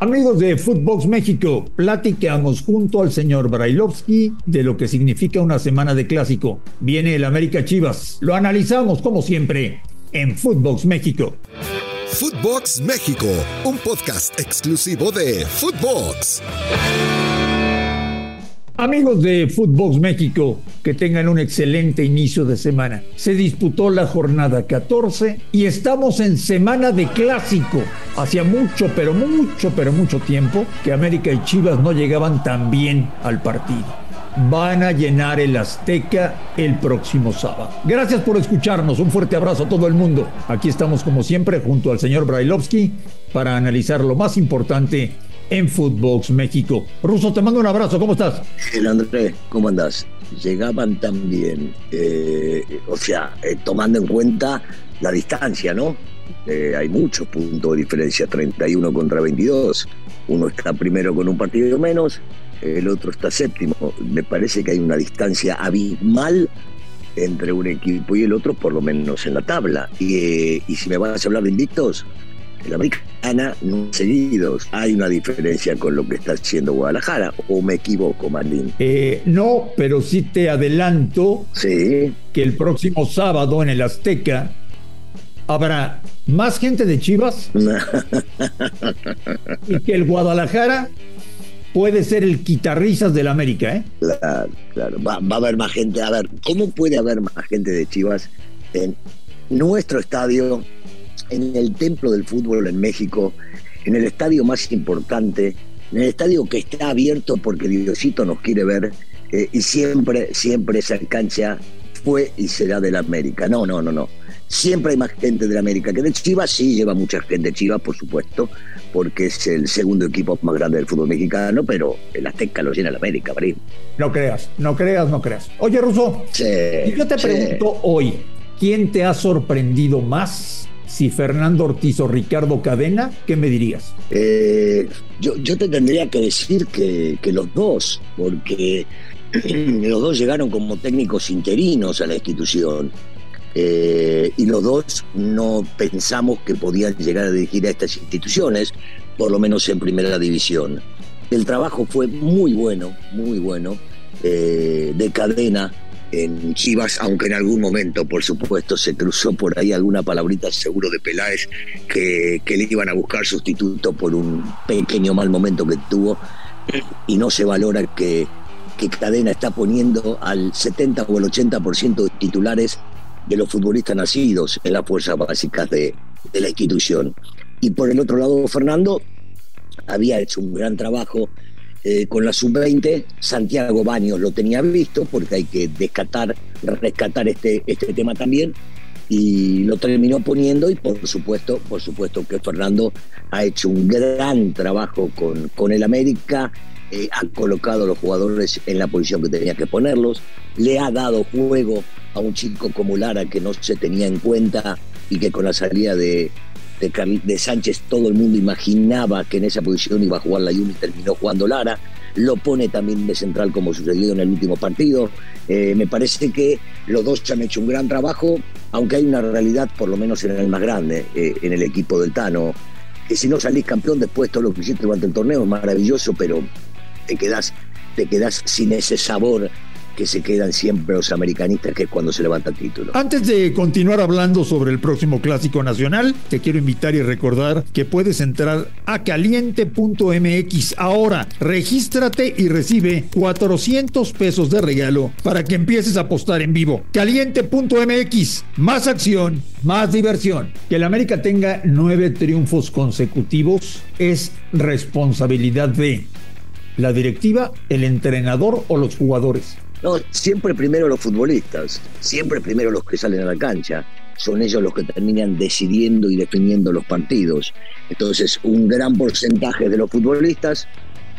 Amigos de Footbox México, platicamos junto al señor Brailovsky de lo que significa una semana de clásico. Viene el América Chivas. Lo analizamos como siempre en Footbox México. Footbox México, un podcast exclusivo de Footbox. Amigos de Footbox México, que tengan un excelente inicio de semana. Se disputó la jornada 14 y estamos en semana de clásico. Hacía mucho, pero mucho, pero mucho tiempo que América y Chivas no llegaban tan bien al partido. Van a llenar el Azteca el próximo sábado. Gracias por escucharnos. Un fuerte abrazo a todo el mundo. Aquí estamos como siempre junto al señor Brailovsky para analizar lo más importante en Footbox México. Ruso, te mando un abrazo, ¿cómo estás? El Andrés, ¿cómo andás? Llegaban también, eh, o sea, eh, tomando en cuenta la distancia, ¿no? Eh, hay muchos puntos de diferencia, 31 contra 22. Uno está primero con un partido menos, el otro está séptimo. Me parece que hay una distancia abismal entre un equipo y el otro, por lo menos en la tabla. Y, y si me vas a hablar de invictos, el América gana no seguidos. Hay una diferencia con lo que está haciendo Guadalajara, o me equivoco, Marlín. Eh, no, pero sí te adelanto sí. que el próximo sábado en el Azteca habrá más gente de Chivas y que el Guadalajara puede ser el quitarrisas del América, ¿eh? Claro, claro. Va, va, a haber más gente. A ver, ¿cómo puede haber más gente de Chivas en nuestro estadio en el templo del fútbol en México, en el estadio más importante, en el estadio que está abierto porque Diosito nos quiere ver eh, y siempre, siempre esa cancha fue y será de la América. No, no, no, no. Siempre hay más gente de la América que de Chivas, sí lleva mucha gente de Chivas, por supuesto, porque es el segundo equipo más grande del fútbol mexicano, pero el Azteca lo llena la América, Marín. No creas, no creas, no creas. Oye, Russo, sí, yo te sí. pregunto hoy, ¿quién te ha sorprendido más si Fernando Ortiz o Ricardo Cadena, ¿qué me dirías? Eh, yo, yo, te tendría que decir que, que los dos, porque los dos llegaron como técnicos interinos a la institución. Eh, y los dos no pensamos que podían llegar a dirigir a estas instituciones, por lo menos en primera división. El trabajo fue muy bueno, muy bueno, eh, de cadena en Chivas, aunque en algún momento, por supuesto, se cruzó por ahí alguna palabrita seguro de Peláez que, que, le iban a buscar sustituto por un pequeño mal momento que tuvo y no se valora que, que Cadena está poniendo al 70 o el 80% de titulares de los futbolistas nacidos en las fuerzas básicas de, de la institución. Y por el otro lado, Fernando había hecho un gran trabajo eh, con la sub-20, Santiago Baños lo tenía visto, porque hay que descatar, rescatar este, este tema también, y lo terminó poniendo, y por supuesto, por supuesto que Fernando ha hecho un gran trabajo con, con el América, eh, ha colocado a los jugadores en la posición que tenía que ponerlos, le ha dado juego a un chico como Lara que no se tenía en cuenta y que con la salida de, de, Sánchez todo el mundo imaginaba que en esa posición iba a jugar la Yumi terminó jugando Lara. Lo pone también de central como sucedió en el último partido. Eh, me parece que los dos han hecho un gran trabajo, aunque hay una realidad, por lo menos en el más grande, eh, en el equipo del Tano, que si no salís campeón después todo lo que hiciste durante el torneo es maravilloso, pero te quedás, te quedás sin ese sabor que se quedan siempre los americanistas, que es cuando se levanta el título. Antes de continuar hablando sobre el próximo clásico nacional, te quiero invitar y recordar que puedes entrar a caliente.mx ahora. Regístrate y recibe 400 pesos de regalo para que empieces a apostar en vivo. Caliente.mx, más acción, más diversión. Que el América tenga nueve triunfos consecutivos es responsabilidad de la directiva, el entrenador o los jugadores. No, siempre primero los futbolistas, siempre primero los que salen a la cancha. Son ellos los que terminan decidiendo y definiendo los partidos. Entonces, un gran porcentaje de los futbolistas,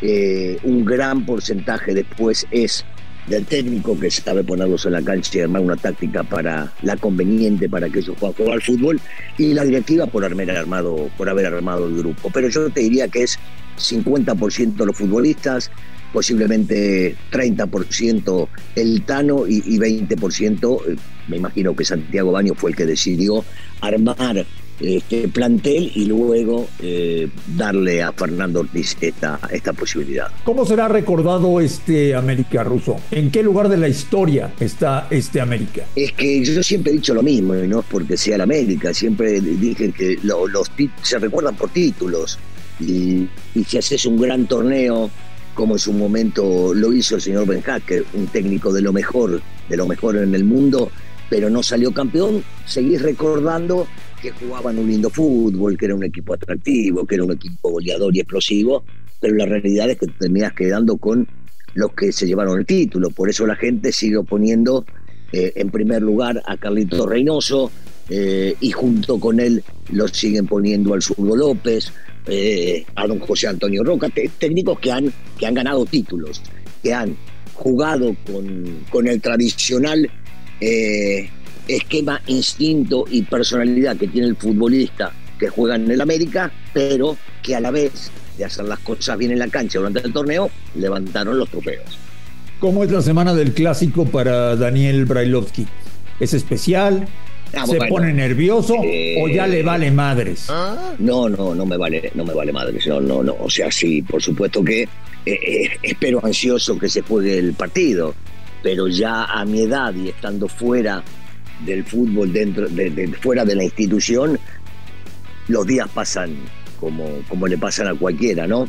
eh, un gran porcentaje después es del técnico que sabe ponerlos en la cancha y armar una táctica para la conveniente para que ellos puedan al fútbol y la directiva por haber armado, por haber armado el grupo. Pero yo te diría que es 50% los futbolistas, posiblemente 30% el Tano y, y 20%, eh, me imagino que Santiago Baño fue el que decidió armar este plantel y luego eh, darle a Fernando Ortiz esta, esta posibilidad. ¿Cómo será recordado este América ruso? ¿En qué lugar de la historia está este América? Es que yo siempre he dicho lo mismo, y no es porque sea el América, siempre dije que los se recuerdan por títulos y, si haces un gran torneo como en su momento lo hizo el señor Ben Hacker, un técnico de lo mejor, de lo mejor en el mundo, pero no salió campeón, seguís recordando que jugaban un lindo fútbol, que era un equipo atractivo, que era un equipo goleador y explosivo, pero la realidad es que te terminas quedando con los que se llevaron el título. Por eso la gente sigue oponiendo eh, en primer lugar a Carlito Reynoso eh, y junto con él lo siguen poniendo al Zurdo López, eh, a don José Antonio Roca, técnicos que han, que han ganado títulos, que han jugado con, con el tradicional esquema, instinto y personalidad que tiene el futbolista que juega en el América, pero que a la vez de hacer las cosas bien en la cancha durante el torneo, levantaron los trofeos. ¿Cómo es la semana del clásico para Daniel Brailovsky? ¿Es especial? Ah, ¿Se pone nervioso o ya le vale madres? No, no, no me vale, no me vale madres. No, no, no. O sea, sí, por supuesto que eh, eh, espero ansioso que se juegue el partido, pero ya a mi edad y estando fuera del fútbol dentro de, fuera de la institución, los días pasan como, como le pasan a cualquiera, ¿no?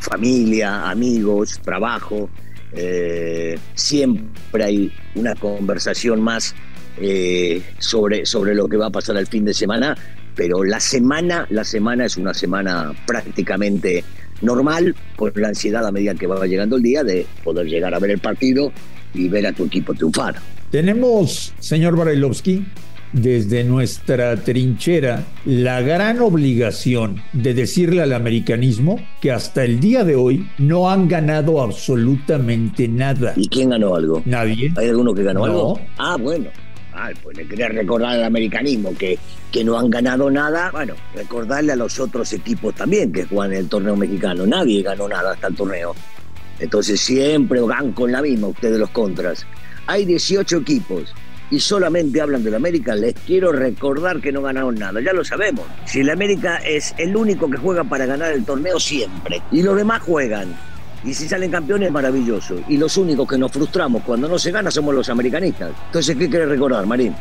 Familia, amigos, trabajo, eh, siempre hay una conversación más eh, sobre, sobre lo que va a pasar el fin de semana, pero la semana, la semana es una semana prácticamente normal, con la ansiedad a medida que va llegando el día de poder llegar a ver el partido y ver a tu equipo triunfar. Tenemos, señor Barailovsky, desde nuestra trinchera la gran obligación de decirle al americanismo que hasta el día de hoy no han ganado absolutamente nada. ¿Y quién ganó algo? Nadie. ¿Hay alguno que ganó algo? Ah, bueno. Ah, pues le quería recordar al americanismo que, que no han ganado nada. Bueno, recordarle a los otros equipos también que juegan el torneo mexicano. Nadie ganó nada hasta el torneo. Entonces siempre van con la misma ustedes los contras. Hay 18 equipos y solamente hablan del América, les quiero recordar que no ganaron nada, ya lo sabemos. Si el América es el único que juega para ganar el torneo siempre y los demás juegan. Y si salen campeones, maravilloso. Y los únicos que nos frustramos cuando no se gana somos los americanistas. Entonces, ¿qué quiere recordar, Marín?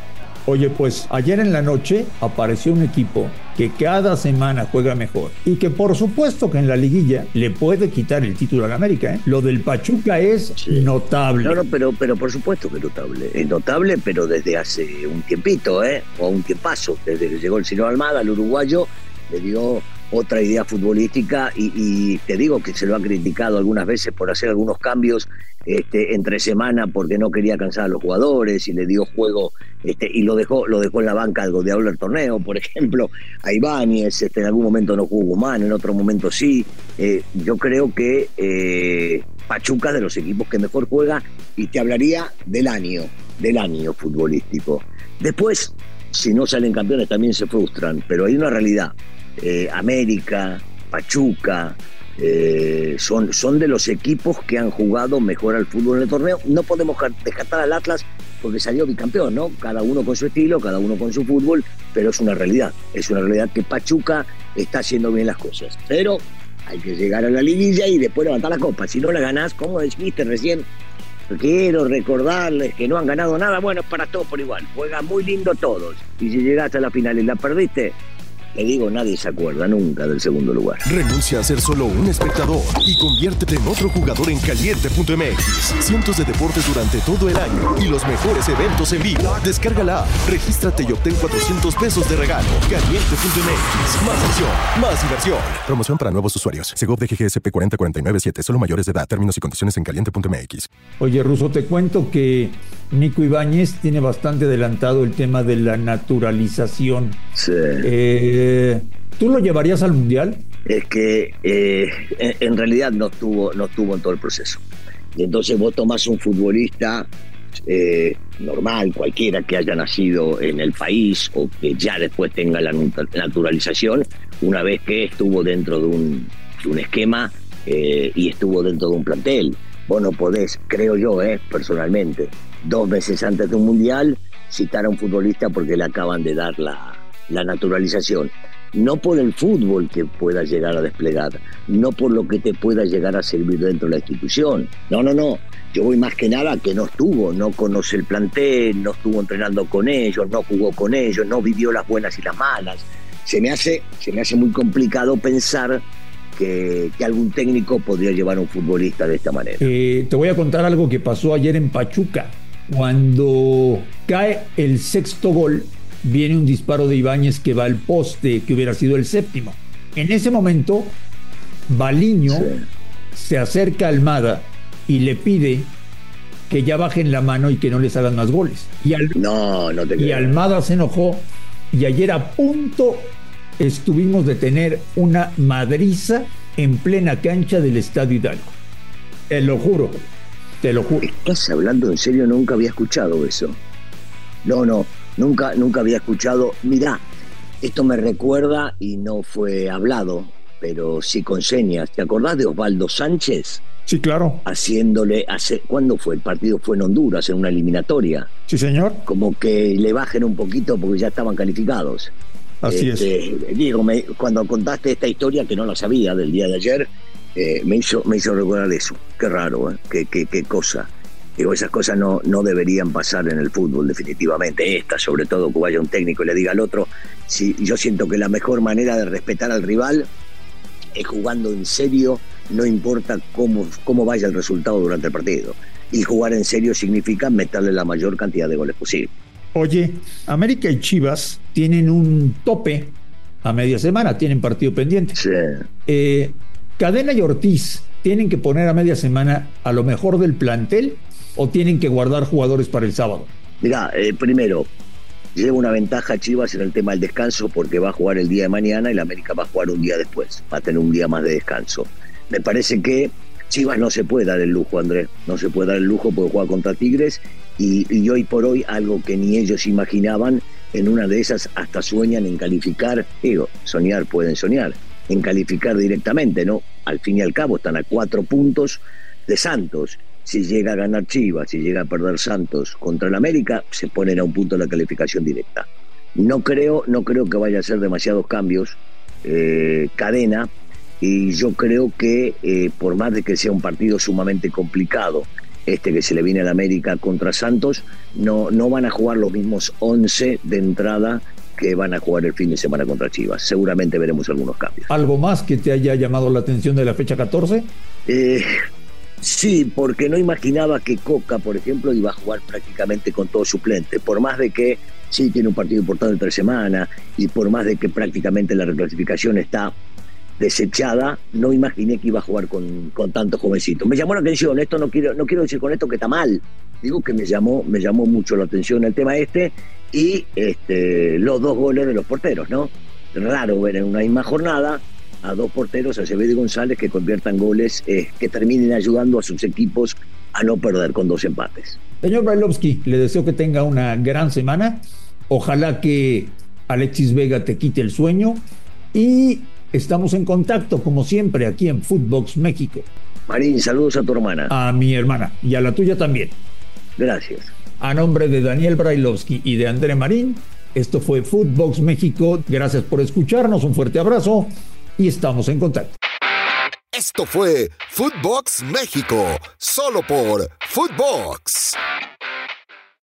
Oye, pues ayer en la noche apareció un equipo que cada semana juega mejor y que por supuesto que en la liguilla le puede quitar el título a la América. ¿eh? Lo del Pachuca es notable. No, no, pero, pero por supuesto que es notable. Es notable, pero desde hace un tiempito, ¿eh? O un tiempazo. Desde que llegó el señor Almada, el uruguayo, le dio otra idea futbolística y, te digo que se lo ha criticado algunas veces por hacer algunos cambios este, entre semana porque no quería cansar a los jugadores y le dio juego este, y lo dejó lo dejó en la banca algo de hablar torneo por ejemplo a Ibáñez este, en algún momento no jugó Guzmán en otro momento sí. Eh, yo creo que eh, Pachuca de los equipos que mejor juega y te hablaría del año del año futbolístico. Después si no salen campeones también se frustran pero hay una realidad eh, América, Pachuca, eh, son, son de los equipos que han jugado mejor al fútbol en el torneo. No podemos descartar al Atlas porque salió bicampeón, ¿no? Cada uno con su estilo, cada uno con su fútbol, pero es una realidad. Es una realidad que Pachuca está haciendo bien las cosas. Pero hay que llegar a la liguilla y después levantar la copa. Si no la ganás, como dijiste recién, quiero recordarles que no han ganado nada. Bueno, para todos por igual. Juegan muy lindo todos. Y si llegaste a la final y la perdiste, le digo, nadie se acuerda nunca del segundo lugar. Renuncia a ser solo un espectador y conviértete en otro jugador en caliente.mx. Cientos de deportes durante todo el año y los mejores eventos en vivo. Descárgala, regístrate y obtén 400 pesos de regalo. Caliente.mx. Más acción, más diversión. Promoción para nuevos usuarios. Segov de GGSP 40497. Solo mayores de edad. Términos y condiciones en caliente.mx. Oye, Ruso, te cuento que Nico Ibáñez tiene bastante adelantado el tema de la naturalización. Sí. Eh, ¿Tú lo llevarías al Mundial? Es que eh, en realidad no estuvo, no estuvo en todo el proceso. Y entonces vos tomás un futbolista eh, normal, cualquiera que haya nacido en el país o que ya después tenga la naturalización, una vez que estuvo dentro de un, de un esquema y estuvo dentro de un plantel. Vos no podés, creo yo, personalmente, dos meses antes de un mundial citar a un futbolista porque le acaban de dar la, la naturalización, no por el fútbol que pueda llegar a desplegar, no por lo que te pueda llegar a servir dentro de la institución. No, no, no. Yo voy más que nada que no estuvo, no conoce el plantel, no estuvo entrenando con ellos, no jugó con ellos, no vivió las buenas y las malas. Se me hace, se me hace muy complicado pensar que, algún técnico podría llevar a un futbolista de esta manera. Eh, te voy a contar algo que pasó ayer en Pachuca. Cuando cae el sexto gol, viene un disparo de Ibáñez que va al poste, que hubiera sido el séptimo. En ese momento, Baliño se acerca a Almada y le pide que ya bajen la mano y que no les hagan más goles. Y, no, no te y Almada se enojó y ayer a punto estuvimos de tener una madriza en plena cancha del Estadio Hidalgo. Te lo juro, te lo juro. ¿Estás hablando en serio? Nunca había escuchado eso. No, no, nunca, nunca había escuchado. Mirá, esto me recuerda y no fue hablado, pero sí con señas. ¿Te acordás de Osvaldo Sánchez? Sí, claro. Haciéndole, hace, ¿cuándo fue? El partido fue en Honduras, en una eliminatoria. Sí, señor. Como que le bajen un poquito porque ya estaban calificados. Así es. Este, Diego, cuando contaste esta historia que no la sabía del día de ayer, eh, me, hizo, me hizo recordar eso. Qué raro, ¿eh? qué, qué, qué cosa. Digo, esas cosas no, no deberían pasar en el fútbol, definitivamente. Esta, sobre todo, que vaya un técnico y le diga al otro. Si, yo siento que la mejor manera de respetar al rival es jugando en serio, no importa cómo, cómo vaya el resultado durante el partido. Y jugar en serio significa meterle la mayor cantidad de goles posible. Oye, América y Chivas tienen un tope a media semana, tienen partido pendiente. Sí. Eh, Cadena y Ortiz tienen que poner a media semana a lo mejor del plantel o tienen que guardar jugadores para el sábado. Mira, eh, primero, lleva una ventaja Chivas en el tema del descanso porque va a jugar el día de mañana y la América va a jugar un día después, va a tener un día más de descanso. Me parece que Chivas no se puede dar el lujo, Andrés, no se puede dar el lujo porque juega contra Tigres y, hoy por hoy algo que ni ellos imaginaban, en una de esas hasta sueñan en calificar, digo, soñar pueden soñar, en calificar directamente, ¿no? Al fin y al cabo están a cuatro puntos de Santos. Si llega a ganar Chivas, si llega a perder Santos contra el América, se ponen a un punto de la calificación directa. No creo, no creo que vaya a ser demasiados cambios. Eh, cadena, y yo creo que eh, por más de que sea un partido sumamente complicado, este que se le viene al América contra Santos, no, no van a jugar los mismos 11 de entrada que van a jugar el fin de semana contra Chivas. Seguramente veremos algunos cambios. ¿Algo más que te haya llamado la atención de la fecha 14? Eh, sí, porque no imaginaba que Coca, por ejemplo, iba a jugar prácticamente con todo suplente. Por más de que sí tiene un partido importante entre semana y por más de que prácticamente la reclasificación está desechada, no imaginé que iba a jugar con, con tanto jovencito. Me llamó la atención, esto no quiero, no quiero decir con esto que está mal, digo que me llamó, me llamó mucho la atención el tema este y este, los dos goles de los porteros, ¿no? Raro ver en una misma jornada a dos porteros, Acevedo y González, que conviertan goles eh, que terminen ayudando a sus equipos a no perder con dos empates. Señor Brailovsky, le deseo que tenga una gran semana. Ojalá que Alexis Vega te quite el sueño y Estamos en contacto, como siempre, aquí en Footbox México. Marín, saludos a tu hermana. A mi hermana y a la tuya también. Gracias. A nombre de Daniel Brailovsky y de André Marín, esto fue Footbox México. Gracias por escucharnos, un fuerte abrazo y estamos en contacto. Esto fue Footbox México, solo por Footbox.